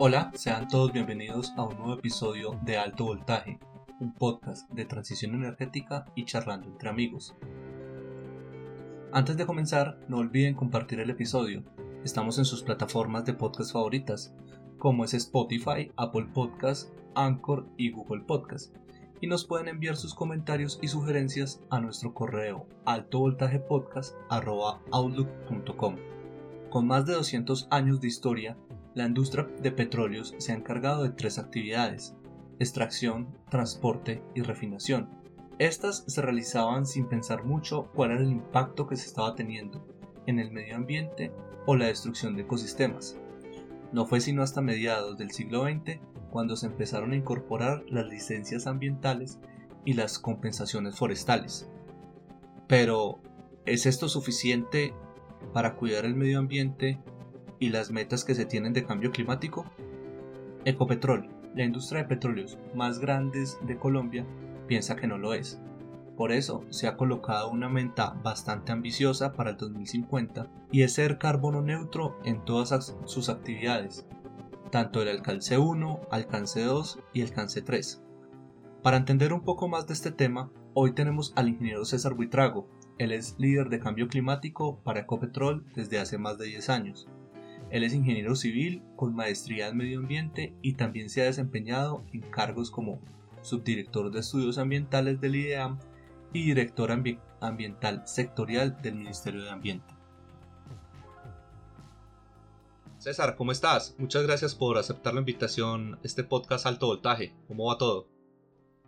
Hola, sean todos bienvenidos a un nuevo episodio de Alto Voltaje, un podcast de transición energética y charlando entre amigos. Antes de comenzar, no olviden compartir el episodio. Estamos en sus plataformas de podcast favoritas, como es Spotify, Apple Podcast, Anchor y Google Podcast. Y nos pueden enviar sus comentarios y sugerencias a nuestro correo altovoltajepodcast.outlook.com. Con más de 200 años de historia, la industria de petróleos se ha encargado de tres actividades, extracción, transporte y refinación. Estas se realizaban sin pensar mucho cuál era el impacto que se estaba teniendo en el medio ambiente o la destrucción de ecosistemas. No fue sino hasta mediados del siglo XX cuando se empezaron a incorporar las licencias ambientales y las compensaciones forestales. Pero, ¿es esto suficiente para cuidar el medio ambiente y las metas que se tienen de cambio climático? Ecopetrol, la industria de petróleos más grandes de Colombia, piensa que no lo es. Por eso se ha colocado una meta bastante ambiciosa para el 2050 y es ser carbono neutro en todas sus actividades, tanto el alcance 1, alcance 2 y alcance 3. Para entender un poco más de este tema, hoy tenemos al ingeniero César Buitrago. Él es líder de cambio climático para Ecopetrol desde hace más de 10 años. Él es ingeniero civil con maestría en medio ambiente y también se ha desempeñado en cargos como subdirector de estudios ambientales del IDEAM y director ambiental sectorial del Ministerio de Ambiente. César, ¿cómo estás? Muchas gracias por aceptar la invitación a este podcast Alto Voltaje. ¿Cómo va todo?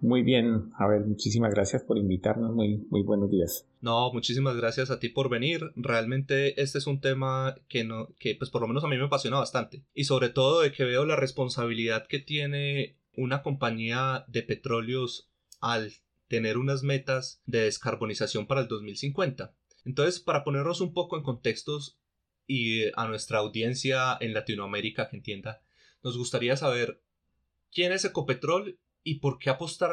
Muy bien, a ver, muchísimas gracias por invitarnos, muy, muy buenos días. No, muchísimas gracias a ti por venir. Realmente este es un tema que, no, que pues por lo menos a mí me apasiona bastante. Y sobre todo de que veo la responsabilidad que tiene una compañía de petróleos al tener unas metas de descarbonización para el 2050. Entonces, para ponernos un poco en contextos y a nuestra audiencia en Latinoamérica que entienda, nos gustaría saber quién es Ecopetrol y por qué apostar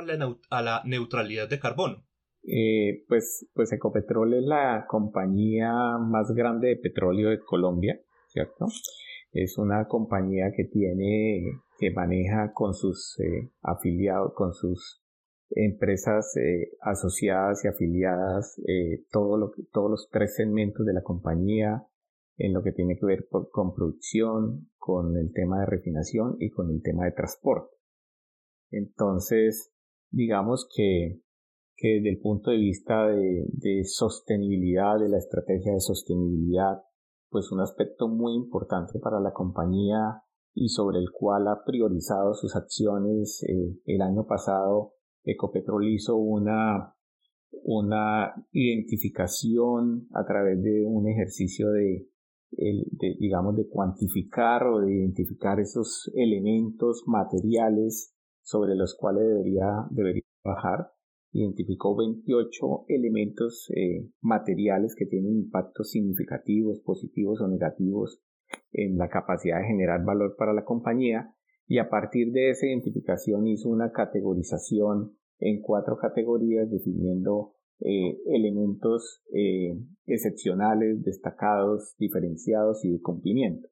a la, neutralidad de carbono? Eh, pues, pues Ecopetrol es la compañía más grande de petróleo de Colombia, ¿cierto? Es una compañía que tiene, que maneja con sus eh, afiliados, con sus empresas eh, asociadas y afiliadas, todo lo todos los tres segmentos de la compañía, en lo que tiene que ver con producción, con el tema de refinación y con el tema de transporte. Entonces, digamos que, que desde el punto de vista de, de sostenibilidad, de la estrategia de sostenibilidad, pues un aspecto muy importante para la compañía y sobre el cual ha priorizado sus acciones. Eh, el año pasado, Ecopetrol hizo una, una identificación a través de un ejercicio de, de, digamos, de cuantificar o de identificar esos elementos materiales sobre los cuales debería, debería trabajar. Identificó 28 elementos eh, materiales que tienen impactos significativos, positivos o negativos en la capacidad de generar valor para la compañía y a partir de esa identificación hizo una categorización en cuatro categorías definiendo eh, elementos eh, excepcionales, destacados, diferenciados y de cumplimiento.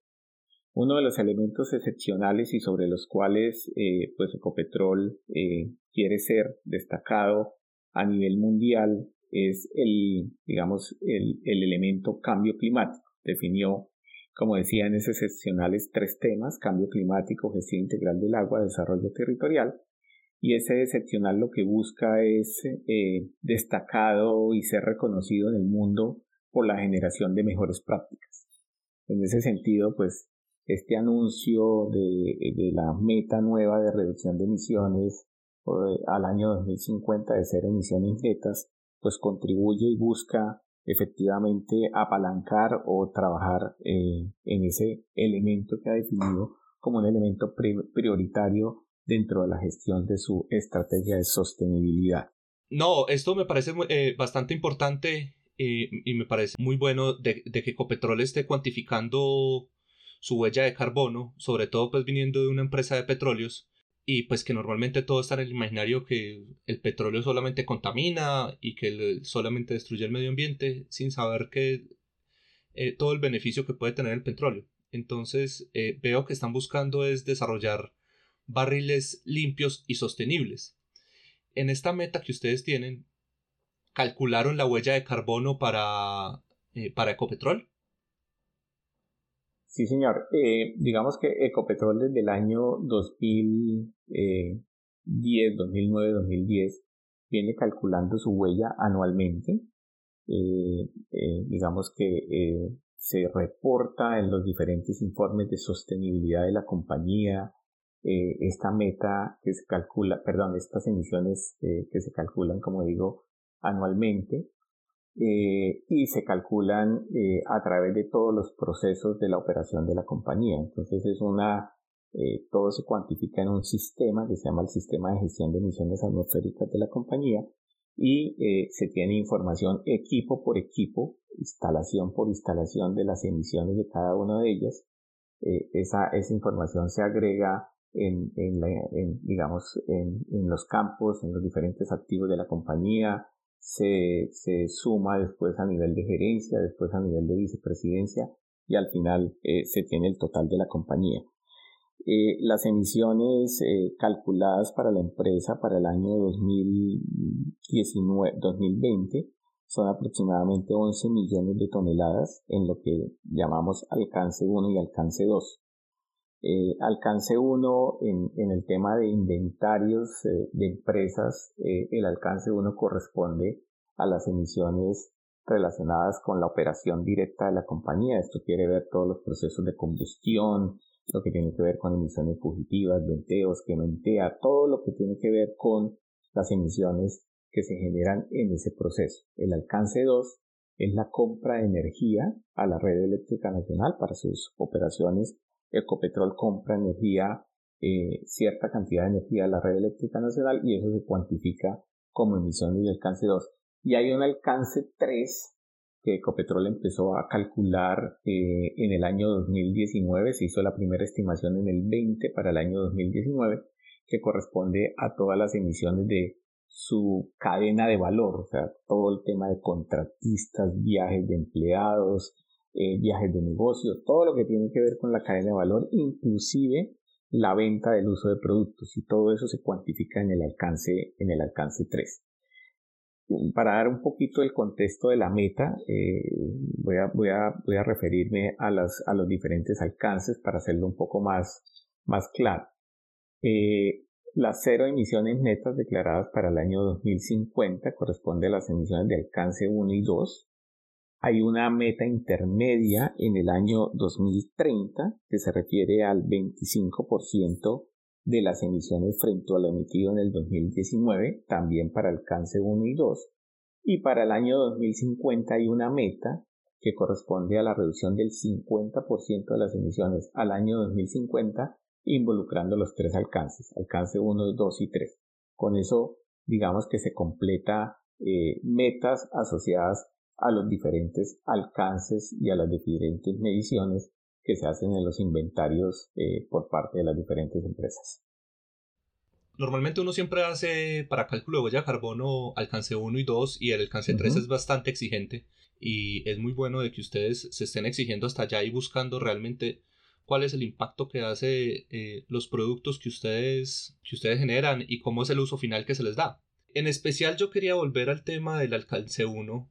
Uno de los elementos excepcionales y sobre los cuales eh, pues Ecopetrol eh, quiere ser destacado a nivel mundial es el, digamos, el, el elemento cambio climático. Definió, como decía, en esos excepcionales tres temas, cambio climático, gestión integral del agua, desarrollo territorial. Y ese excepcional lo que busca es eh, destacado y ser reconocido en el mundo por la generación de mejores prácticas. En ese sentido, pues este anuncio de, de, la meta nueva de reducción de emisiones al año 2050 de ser emisiones netas, pues contribuye y busca efectivamente apalancar o trabajar eh, en ese elemento que ha definido como un elemento prioritario dentro de la gestión de su estrategia de sostenibilidad. No, esto me parece eh, bastante importante eh, y me parece muy bueno de, de que Copetrol esté cuantificando su huella de carbono, sobre todo pues viniendo de una empresa de petróleos, y pues que normalmente todo está en el imaginario que el petróleo solamente contamina y que solamente destruye el medio ambiente sin saber que eh, todo el beneficio que puede tener el petróleo. entonces eh, veo que están buscando es desarrollar barriles limpios y sostenibles. En esta meta que ustedes tienen, ¿calcularon la huella de carbono para, eh, para Ecopetrol? Sí, señor. Eh, digamos que Ecopetrol desde el año 2010, 2009, 2010 viene calculando su huella anualmente. digamos que se reporta en los diferentes informes de sostenibilidad de la compañía, eh, esta meta que se calcula, perdón, estas emisiones eh, que se calculan, como digo, anualmente eh, y se calculan a través de todos los procesos de la operación de la compañía. Entonces es una, todo se cuantifica en un sistema que se llama el sistema de gestión de emisiones atmosféricas de la compañía y se tiene información equipo por equipo instalación por instalación de las emisiones de cada una de ellas. Eh, esa, esa información se agrega en, en, digamos, en, en, los campos, en los diferentes activos de la compañía, se, se, suma después a nivel de gerencia, después a nivel de vicepresidencia y al final eh, se tiene el total de la compañía. Eh, las emisiones calculadas para la empresa para el año 2019, 2020 son aproximadamente 11 millones de toneladas en lo que llamamos alcance 1 y alcance 2. Eh, alcance 1 en, el tema de inventarios eh, de empresas, eh, el alcance 1 corresponde a las emisiones relacionadas con la operación directa de la compañía. Esto quiere ver todos los procesos de combustión, lo que tiene que ver con emisiones fugitivas, venteos, que mentea, todo lo que tiene que ver con las emisiones que se generan en ese proceso. El alcance 2 es la compra de energía a la red eléctrica nacional para sus operaciones. Ecopetrol compra energía, eh, cierta cantidad de energía a la red eléctrica nacional y eso se cuantifica como emisiones de alcance 2. Y hay un alcance 3 que Ecopetrol empezó a calcular eh, en el año 2019, se hizo la primera estimación en el 20 para el año 2019, que corresponde a todas las emisiones de su cadena de valor, o sea, todo el tema de contratistas, viajes de empleados, eh, viajes de negocio, todo lo que tiene que ver con la cadena de valor, inclusive la venta del uso de productos y todo eso se cuantifica en el alcance, en el alcance 3. Para dar un poquito el contexto de la meta, eh, voy, a, voy, a, voy, a, referirme a, las, a los diferentes alcances para hacerlo un poco más, más claro. Eh, las cero emisiones netas declaradas para el año 2050 corresponde a las emisiones de alcance 1 y 2. Hay una meta intermedia en el año 2030 que se refiere al 25% de las emisiones frente a lo emitido en el 2019, también para alcance 1 y 2. Y para el año 2050 hay una meta que corresponde a la reducción del 50% de las emisiones al año 2050 involucrando los tres alcances, alcance 1, 2 y 3. Con eso, digamos que se completa eh, metas asociadas a los diferentes alcances y a las diferentes mediciones que se hacen en los inventarios eh, por parte de las diferentes empresas. Normalmente uno siempre hace para cálculo de huella de carbono alcance 1 y 2 y el alcance 3 es bastante exigente y es muy bueno de que ustedes se estén exigiendo hasta allá y buscando realmente cuál es el impacto que hace eh, los productos que ustedes, que ustedes generan y cómo es el uso final que se les da. En especial yo quería volver al tema del alcance 1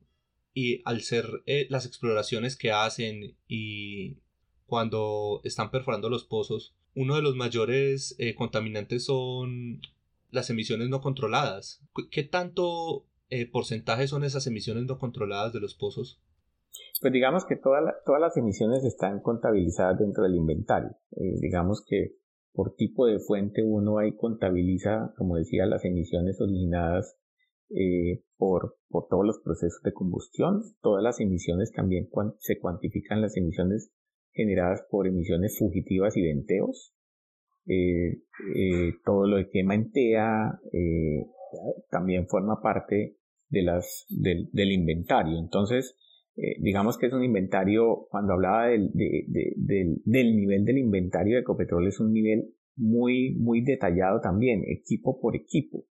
y al ser eh, las exploraciones que hacen y cuando están perforando los pozos, uno de los mayores eh, contaminantes son las emisiones no controladas. ¿Qué tanto porcentaje son esas emisiones no controladas de los pozos? Pues digamos que todas las emisiones están contabilizadas dentro del inventario. Eh, digamos que por tipo de fuente uno ahí contabiliza, como decía, las emisiones originadas eh, por, por todos los procesos de combustión. Todas las emisiones también se cuantifican las emisiones generadas por emisiones fugitivas y venteos. Eh, todo lo de quema en TEA también forma parte de las, del, del inventario. Entonces, eh, digamos que es un inventario, cuando hablaba del, del, nivel del inventario de Ecopetrol, es un nivel muy, muy detallado también, equipo por equipo.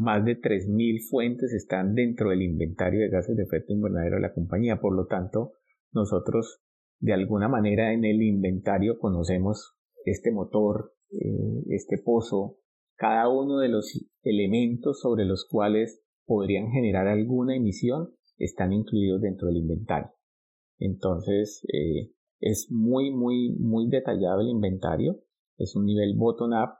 Más de 3.000 fuentes están dentro del inventario de gases de efecto invernadero de la compañía, por lo tanto, nosotros de alguna manera en el inventario conocemos este motor, eh, este pozo, cada uno de los elementos sobre los cuales podrían generar alguna emisión están incluidos dentro del inventario. Entonces, eh, es muy, muy, muy detallado el inventario. Es un nivel bottom-up,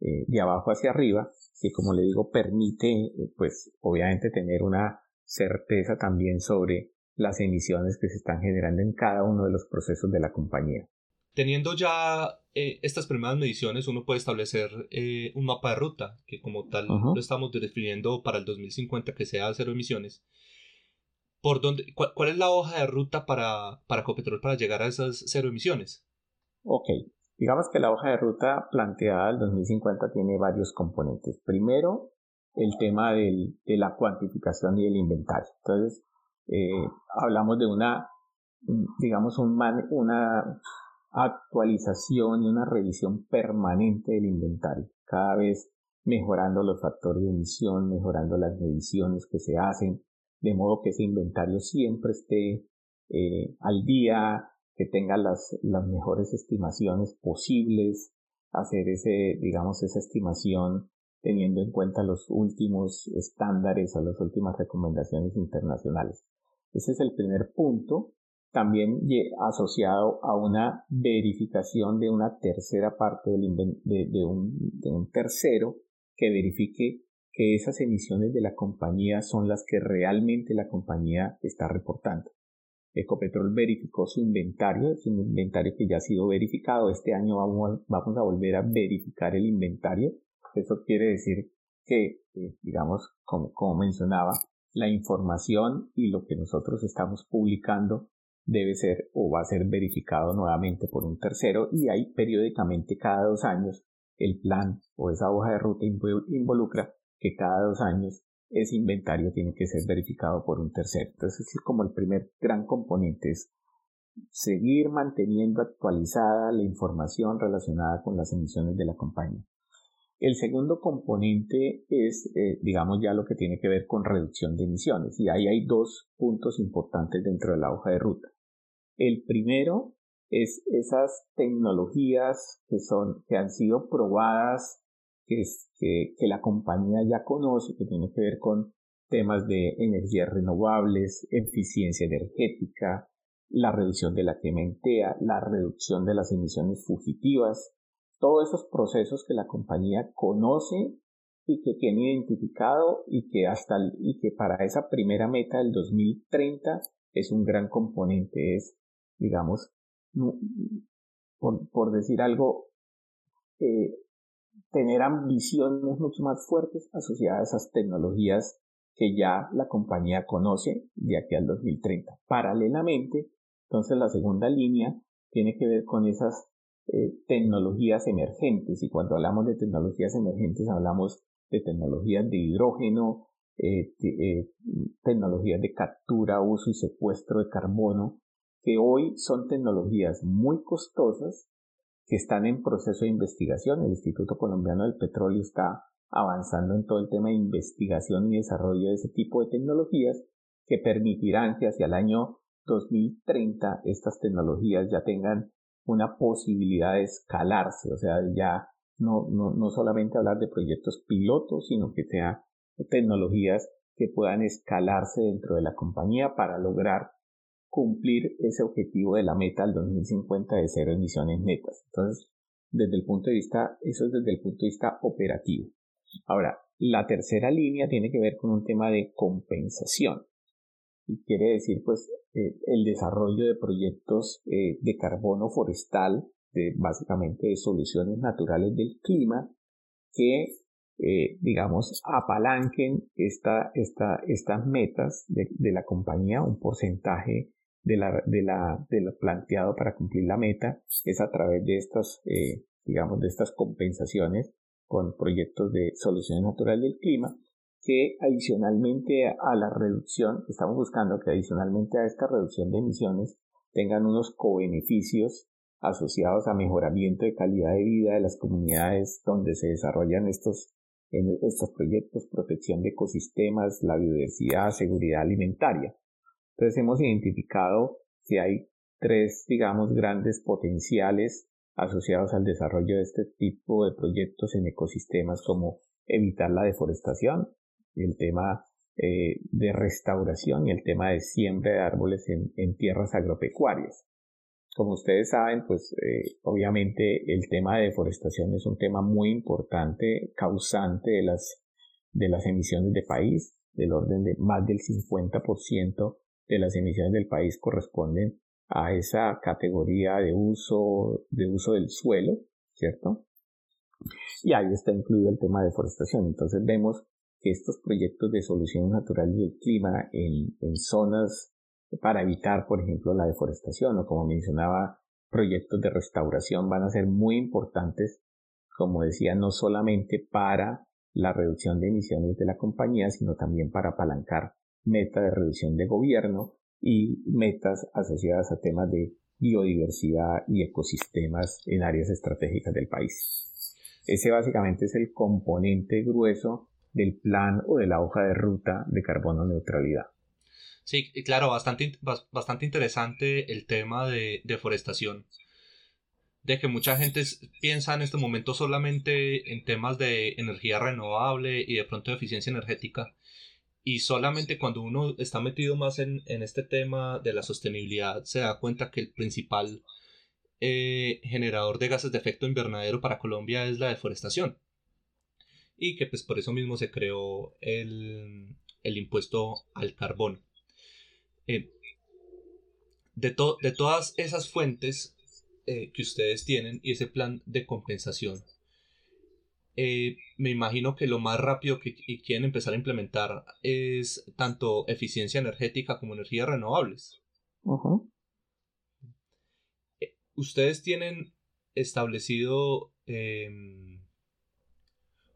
eh, de abajo hacia arriba, que como le digo, permite, pues, obviamente tener una certeza también sobre las emisiones que se están generando en cada uno de los procesos de la compañía. Teniendo ya eh, estas primeras mediciones, uno puede establecer eh, un mapa de ruta, que como tal lo estamos definiendo para el 2050 que sea cero emisiones. ¿Por dónde, cuál, es la hoja de ruta para, para Copetrol para llegar a esas cero emisiones? Ok, digamos que la hoja de ruta planteada al 2050 tiene varios componentes. Primero, el tema de la cuantificación y el inventario. Entonces, eh, hablamos de una, digamos, un una actualización y una revisión permanente del inventario, cada vez mejorando los factores de emisión, mejorando las mediciones que se hacen, de modo que ese inventario siempre esté eh, al día, que tenga las, las mejores estimaciones posibles, hacer ese, digamos, esa estimación teniendo en cuenta los últimos estándares o las últimas recomendaciones internacionales. Ese es el primer punto. También asociado a una verificación de una tercera parte de, un, tercero que verifique que esas emisiones de la compañía son las que realmente la compañía está reportando. Ecopetrol verificó su inventario, es un inventario que ya ha sido verificado. Este año vamos, a volver a verificar el inventario. Eso quiere decir que, eh, digamos, como mencionaba, la información y lo que nosotros estamos publicando debe ser o va a ser verificado nuevamente por un tercero y ahí periódicamente cada dos años el plan o esa hoja de ruta involucra que cada dos años ese inventario tiene que ser verificado por un tercero. Entonces es como el primer gran componente es seguir manteniendo actualizada la información relacionada con las emisiones de la compañía. El segundo componente es, eh, digamos, ya lo que tiene que ver con reducción de emisiones. Y ahí hay dos puntos importantes dentro de la hoja de ruta. El primero es esas tecnologías que son, que han sido probadas, que, que, que la compañía ya conoce, que tiene que ver con temas de energías renovables, eficiencia energética, la reducción de la quementea, la reducción de las emisiones fugitivas, todos esos procesos que la compañía conoce y que tiene identificado y que hasta y que para esa primera meta del 2030 es un gran componente es digamos por, decir algo eh, tener ambiciones mucho más fuertes asociadas a esas tecnologías que ya la compañía conoce de aquí al 2030 paralelamente entonces la segunda línea tiene que ver con esas eh, tecnologías emergentes. Y cuando hablamos de tecnologías emergentes hablamos de tecnologías de hidrógeno, eh, eh, tecnologías de captura, uso y secuestro de carbono, que hoy son tecnologías muy costosas que están en proceso de investigación. El Instituto Colombiano del Petróleo está avanzando en todo el tema de investigación y desarrollo de ese tipo de tecnologías que permitirán que hacia el año 2030 estas tecnologías ya tengan una posibilidad de escalarse, o sea, ya no, no, no solamente hablar de proyectos pilotos, sino que sea tecnologías que puedan escalarse dentro de la compañía para lograr cumplir ese objetivo de la meta al 2050 de cero emisiones netas. Entonces, desde el punto de vista, eso es desde el punto de vista operativo. Ahora, la tercera línea tiene que ver con un tema de compensación. Y quiere decir, pues, eh, el desarrollo de proyectos eh, de carbono forestal, de, básicamente de soluciones naturales del clima, que, eh, digamos, apalanquen esta, esta, estas metas de, de, la compañía, un porcentaje de, la, de, la, de lo planteado para cumplir la meta, es a través de estas, digamos, de estas compensaciones con proyectos de soluciones naturales del clima que adicionalmente a la reducción, estamos buscando que adicionalmente a esta reducción de emisiones tengan unos co-beneficios asociados a mejoramiento de calidad de vida de las comunidades donde se desarrollan estos, estos proyectos, protección de ecosistemas, la biodiversidad, seguridad alimentaria. Entonces hemos identificado que hay tres, digamos, grandes potenciales asociados al desarrollo de este tipo de proyectos en ecosistemas como evitar la deforestación, el tema eh, de restauración y el tema de siembra de árboles en, tierras agropecuarias. Como ustedes saben, pues eh, obviamente el tema de deforestación es un tema muy importante, causante de las, de las emisiones de país, del orden de más del 50% de las emisiones del país corresponden a esa categoría de uso, de uso del suelo, ¿cierto? Y ahí está incluido el tema de deforestación. Entonces vemos que estos proyectos de solución natural del clima en, en zonas para evitar, por ejemplo, la deforestación o como mencionaba, proyectos de restauración van a ser muy importantes, como decía, no solamente para la reducción de emisiones de la compañía, sino también para apalancar metas de reducción de gobierno y metas asociadas a temas de biodiversidad y ecosistemas en áreas estratégicas del país. Ese básicamente es el componente grueso del plan o de la hoja de ruta de carbono neutralidad. Sí, claro, bastante, bastante interesante el tema de deforestación. De que mucha gente piensa en este momento solamente en temas de energía renovable y de pronto de eficiencia energética. Y solamente cuando uno está metido más en, este tema de la sostenibilidad se da cuenta que el principal eh, generador de gases de efecto invernadero para Colombia es la deforestación. Y que pues por eso mismo se creó el, impuesto al carbón. Eh, de, de todas esas fuentes eh, que ustedes tienen y ese plan de compensación, eh, me imagino que lo más rápido que, quieren empezar a implementar es tanto eficiencia energética como energías renovables. Eh, ustedes tienen establecido em,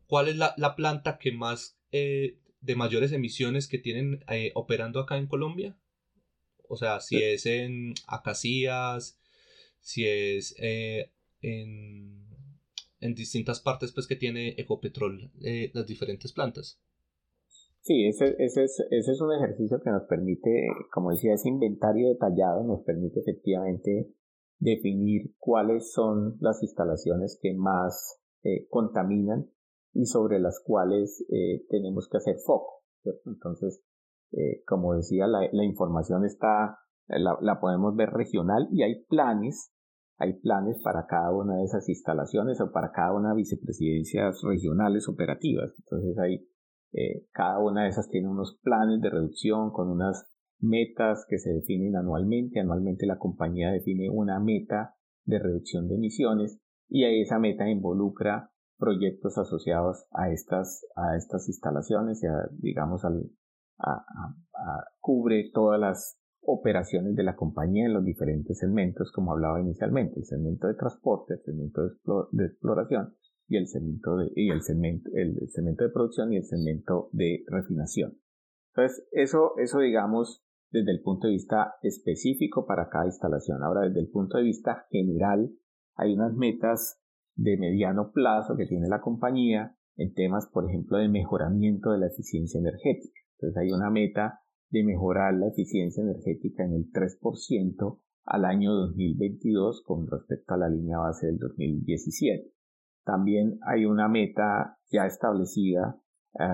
cuál es la, planta que más eh, de mayores emisiones que tienen operando acá en Colombia. O sea, si es en Acacias, si es en en distintas partes pues que tiene Ecopetrol eh, las diferentes plantas. Sí, ese, ese, es, ese es un ejercicio que nos permite, como decía, ese inventario detallado nos permite efectivamente definir cuáles son las instalaciones que más eh, contaminan y sobre las cuales eh, tenemos que hacer foco. Entonces, como decía, la, información está, la, la, podemos ver regional y hay planes hay planes para cada una de esas instalaciones o para cada una de vicepresidencias regionales operativas. Entonces hay, eh, cada una de esas tiene unos planes de reducción con unas metas que se definen anualmente. Anualmente la compañía define una meta de reducción de emisiones y esa meta involucra proyectos asociados a estas, a estas instalaciones, ya digamos, al, cubre todas las operaciones de la compañía en los diferentes segmentos, como hablaba inicialmente, el segmento de transporte, el segmento de, exploración y el segmento de, y el segmento, el segmento de producción y el segmento de refinación. Entonces, eso, eso digamos desde el punto de vista específico para cada instalación. Ahora, desde el punto de vista general, hay unas metas de mediano plazo que tiene la compañía en temas, por ejemplo, de mejoramiento de la eficiencia energética. Entonces, hay una meta de mejorar la eficiencia energética en el 3% al año 2022 con respecto a la línea base del 2017. También hay una meta ya establecida eh,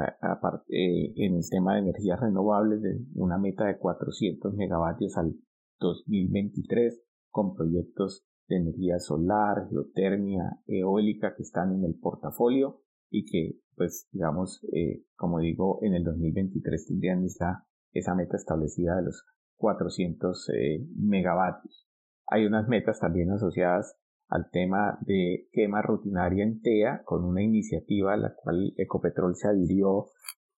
eh, en el tema de energías renovables, de una meta de 400 megavatios al 2023 con proyectos de energía solar, geotermia, eólica que están en el portafolio y que, pues, digamos, eh, como digo, en el 2023 tendrían esta esa meta establecida de los 400 eh, megavatios. Hay unas metas también asociadas al tema de quema rutinaria en TEA, con una iniciativa a la cual Ecopetrol se adhirió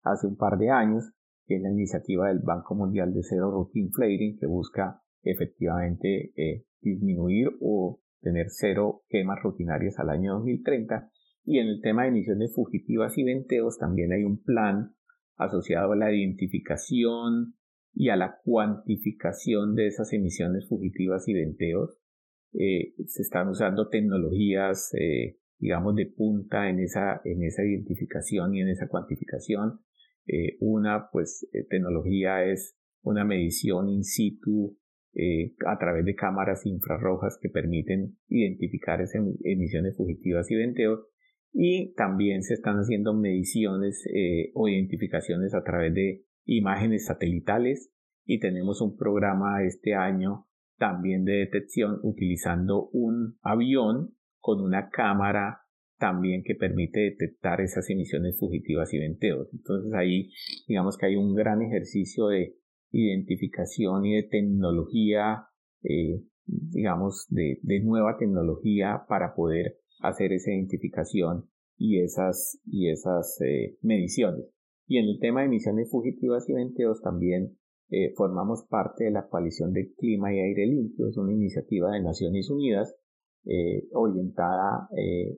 hace un par de años, que es la iniciativa del Banco Mundial de Zero Routine Flaring, que busca efectivamente eh, disminuir o tener cero quemas rutinarias al año 2030. Y en el tema de emisiones fugitivas y venteos también hay un plan asociado a la identificación y a la cuantificación de esas emisiones fugitivas y venteos. Eh, se están usando tecnologías, eh, digamos, de punta en esa, en esa identificación y en esa cuantificación. Eh, una, pues, tecnología es una medición in situ eh, a través de cámaras infrarrojas que permiten identificar esas emisiones fugitivas y venteos y también se están haciendo mediciones eh, o identificaciones a través de imágenes satelitales y tenemos un programa este año también de detección utilizando un avión con una cámara también que permite detectar esas emisiones fugitivas y venteos. Entonces ahí digamos que hay un gran ejercicio de identificación y de tecnología, eh, digamos, de, nueva tecnología para poder hacer esa identificación y esas, y esas eh, mediciones. Y en el tema de emisiones fugitivas y venteos también eh, formamos parte de la coalición de clima y aire limpio, es una iniciativa de Naciones Unidas orientada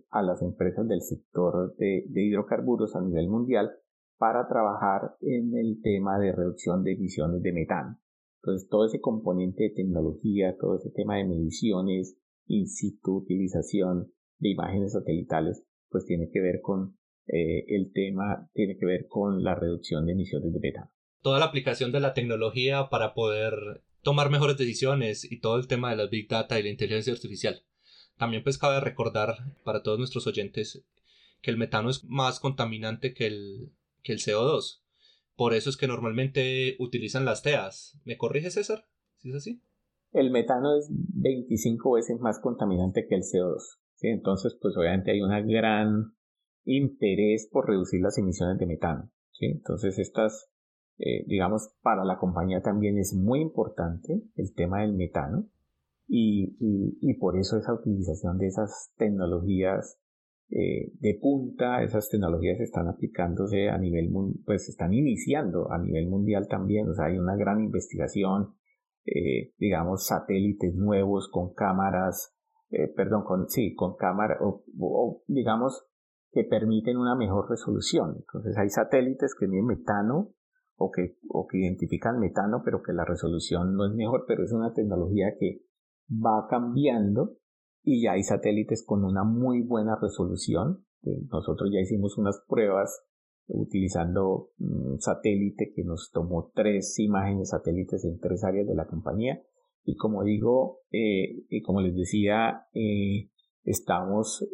a las empresas del sector de hidrocarburos a nivel mundial para trabajar en el tema de reducción de emisiones de metano. Entonces, todo ese componente de tecnología, todo ese tema de mediciones, in situ, utilización de imágenes satelitales, pues tiene que ver con eh, el tema, tiene que ver con la reducción de emisiones de metano. Toda la aplicación de la tecnología para poder tomar mejores decisiones y todo el tema de la Big Data y la inteligencia artificial. También pues cabe recordar para todos nuestros oyentes que el metano es más contaminante que el, que el CO2. Por eso es que normalmente utilizan las TEAs. ¿Me corrige César? ¿Sí es así? El metano es 25 veces más contaminante que el CO2. Entonces, pues obviamente hay un gran interés por reducir las emisiones de metano. Entonces, estas, eh, digamos, para la compañía también es muy importante el tema del metano y, por eso esa utilización de esas tecnologías eh, de punta, esas tecnologías están aplicándose a nivel, pues están iniciando a nivel mundial también, o sea, hay una gran investigación, eh, digamos, satélites nuevos con cámaras, eh, perdón, con, sí, con cámaras, o, digamos, que permiten una mejor resolución. Entonces hay satélites que miden metano o que, o que identifican metano, pero que la resolución no es mejor, pero es una tecnología que va cambiando y ya hay satélites con una muy buena resolución. Eh, nosotros ya hicimos unas pruebas utilizando un satélite que nos tomó tres imágenes satélites en tres áreas de la compañía y como digo eh, y como les decía eh, estamos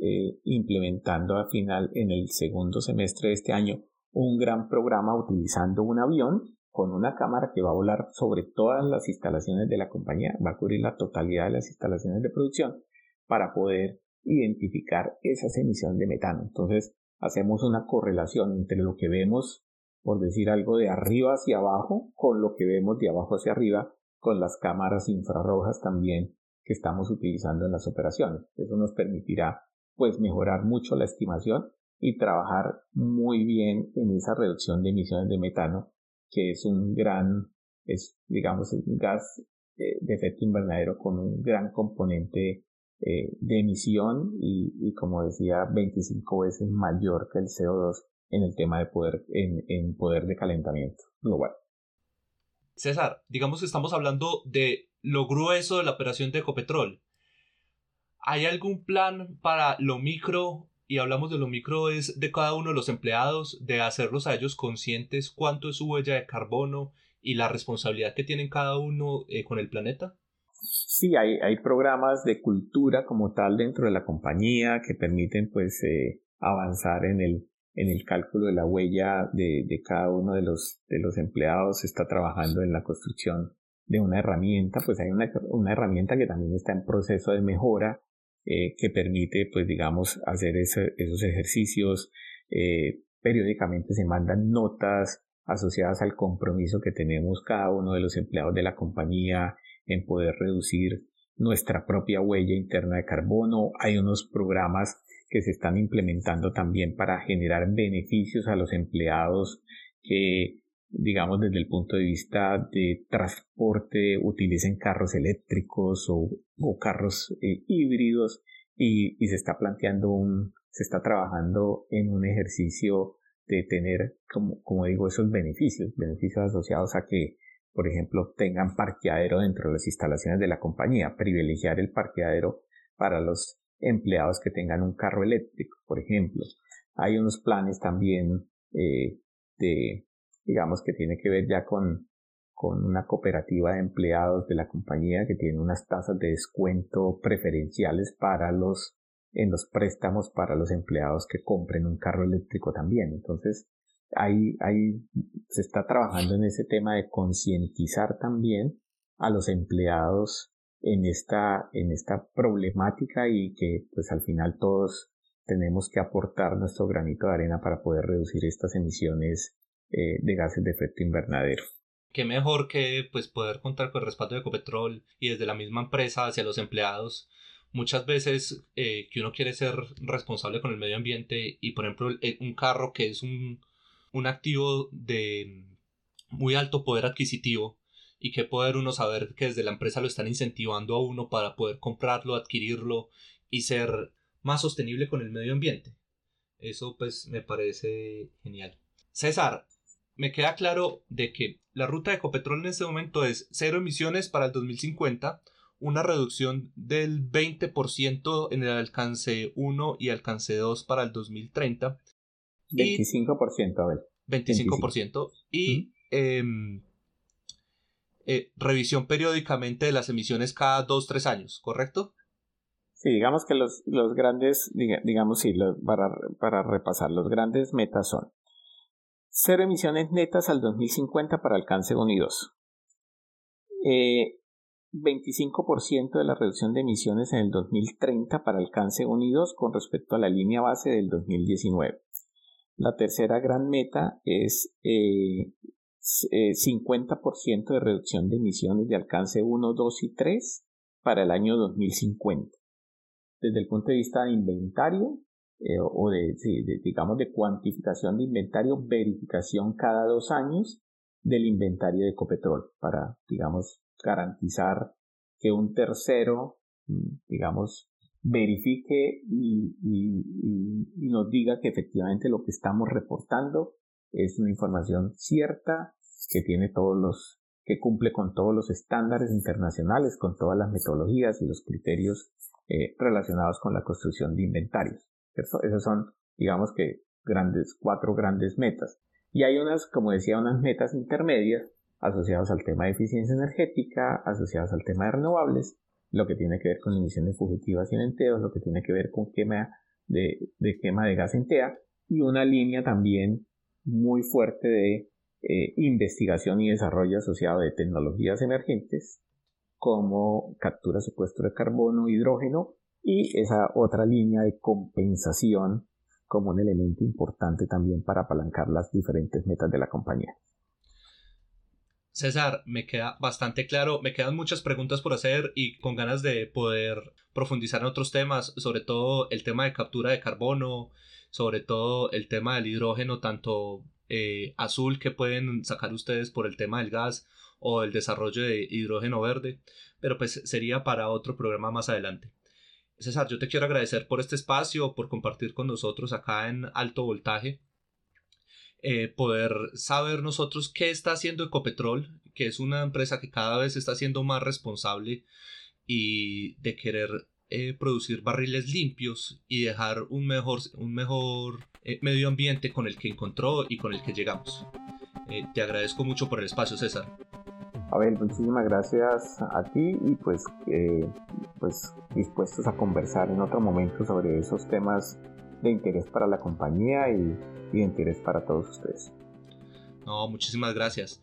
implementando al final en el segundo semestre de este año un gran programa utilizando un avión con una cámara que va a volar sobre todas las instalaciones de la compañía, va a cubrir la totalidad de las instalaciones de producción para poder identificar esas emisiones de metano. Entonces, hacemos una correlación entre lo que vemos, por decir algo, de arriba hacia abajo, con lo que vemos de abajo hacia arriba, con las cámaras infrarrojas también que estamos utilizando en las operaciones. Eso nos permitirá, pues, mejorar mucho la estimación y trabajar muy bien en esa reducción de emisiones de metano, que es un gran, es, digamos, un gas eh, de efecto invernadero con un gran componente eh, de emisión y, como decía, 25 veces mayor que el CO2 en el tema de poder, en, poder de calentamiento global. César, digamos que estamos hablando de lo grueso de la operación de Ecopetrol. ¿Hay algún plan para lo micro? Y hablamos de lo micro es de cada uno de los empleados, de hacerlos a ellos conscientes cuánto es su huella de carbono y la responsabilidad que tienen cada uno eh, con el planeta. Sí, hay, hay programas de cultura como tal dentro de la compañía que permiten pues eh, avanzar en el, en el cálculo de la huella de, de cada uno de los, de los empleados. Se está trabajando en la construcción de una herramienta, pues hay una, una herramienta que también está en proceso de mejora eh, que permite pues digamos hacer esos ejercicios. Eh, periódicamente se mandan notas asociadas al compromiso que tenemos cada uno de los empleados de la compañía en poder reducir nuestra propia huella interna de carbono. Hay unos programas que se están implementando también para generar beneficios a los empleados que, digamos, desde el punto de vista de transporte, utilicen carros eléctricos o, carros eh, híbridos y, y se está planteando un, se está trabajando en un ejercicio de tener, como, como digo, esos beneficios, beneficios asociados a que por ejemplo, tengan parqueadero dentro de las instalaciones de la compañía, privilegiar el parqueadero para los empleados que tengan un carro eléctrico, por ejemplo. Hay unos planes también eh, de, digamos, que tiene que ver ya con, con una cooperativa de empleados de la compañía que tiene unas tasas de descuento preferenciales para los en los préstamos para los empleados que compren un carro eléctrico también. Entonces, ahí, ahí se está trabajando en ese tema de concientizar también a los empleados en esta, en esta problemática y que pues al final todos tenemos que aportar nuestro granito de arena para poder reducir estas emisiones eh, de gases de efecto invernadero. Qué mejor que pues poder contar con el respaldo de Ecopetrol y desde la misma empresa hacia los empleados muchas veces eh, que uno quiere ser responsable con el medio ambiente y por ejemplo un carro que es un, un activo de muy alto poder adquisitivo y que poder uno saber que desde la empresa lo están incentivando a uno para poder comprarlo, adquirirlo y ser más sostenible con el medio ambiente. Eso pues me parece genial. César, me queda claro de que la ruta de Ecopetrol en este momento es cero emisiones para el 2050 una reducción del 20% en el alcance 1 y alcance 2 para el 2030. 25%, a ver. 25%. Y em, eh, revisión periódicamente de las emisiones cada 2-3 años, ¿correcto? Sí, digamos que los, los grandes, digamos, sí, para, para repasar, los grandes metas son cero emisiones netas al 2050 para alcance 1 y 2. Eh, 25% de la reducción de emisiones en el 2030 para alcance unidos con respecto a la línea base del 2019. La tercera gran meta es eh, 50% eh, de reducción de emisiones de alcance 1, 2 y 3 para el año 2050. Desde el punto de vista de inventario eh, o de, digamos, de cuantificación de inventario, verificación cada dos años del inventario de Ecopetrol para, digamos, garantizar que un tercero, mm, digamos, verifique y, nos diga que efectivamente lo que estamos reportando es una información cierta, que tiene todos los, que cumple con todos los estándares internacionales, con todas las metodologías y los criterios eh, relacionados con la construcción de inventarios. ¿cierto? Esas son, digamos que, grandes, cuatro grandes metas. Y hay unas, como decía, unas metas intermedias asociados al tema de eficiencia energética, asociados al tema de renovables, lo que tiene que ver con emisiones fugitivas y enteos, lo que tiene que ver con quema de, quema de gas en TEA, y una línea también muy fuerte de eh, investigación y desarrollo asociado de tecnologías emergentes como captura, secuestro de carbono, hidrógeno y esa otra línea de compensación como un elemento importante también para apalancar las diferentes metas de la compañía. César, me queda bastante claro, me quedan muchas preguntas por hacer y con ganas de poder profundizar en otros temas, sobre todo el tema de captura de carbono, sobre todo el tema del hidrógeno, tanto eh, azul que pueden sacar ustedes por el tema del gas o el desarrollo de hidrógeno verde, pero pues sería para otro programa más adelante. César, yo te quiero agradecer por este espacio, por compartir con nosotros acá en alto voltaje eh, poder saber nosotros qué está haciendo Ecopetrol, que es una empresa que cada vez está siendo más responsable y de querer eh, producir barriles limpios y dejar un mejor, un mejor eh, medio ambiente con el que encontró y con el que llegamos. te agradezco mucho por el espacio, César. Abel, muchísimas gracias a ti y pues, pues dispuestos a conversar en otro momento sobre esos temas de interés para la compañía y, y de interés para todos ustedes. No, muchísimas gracias.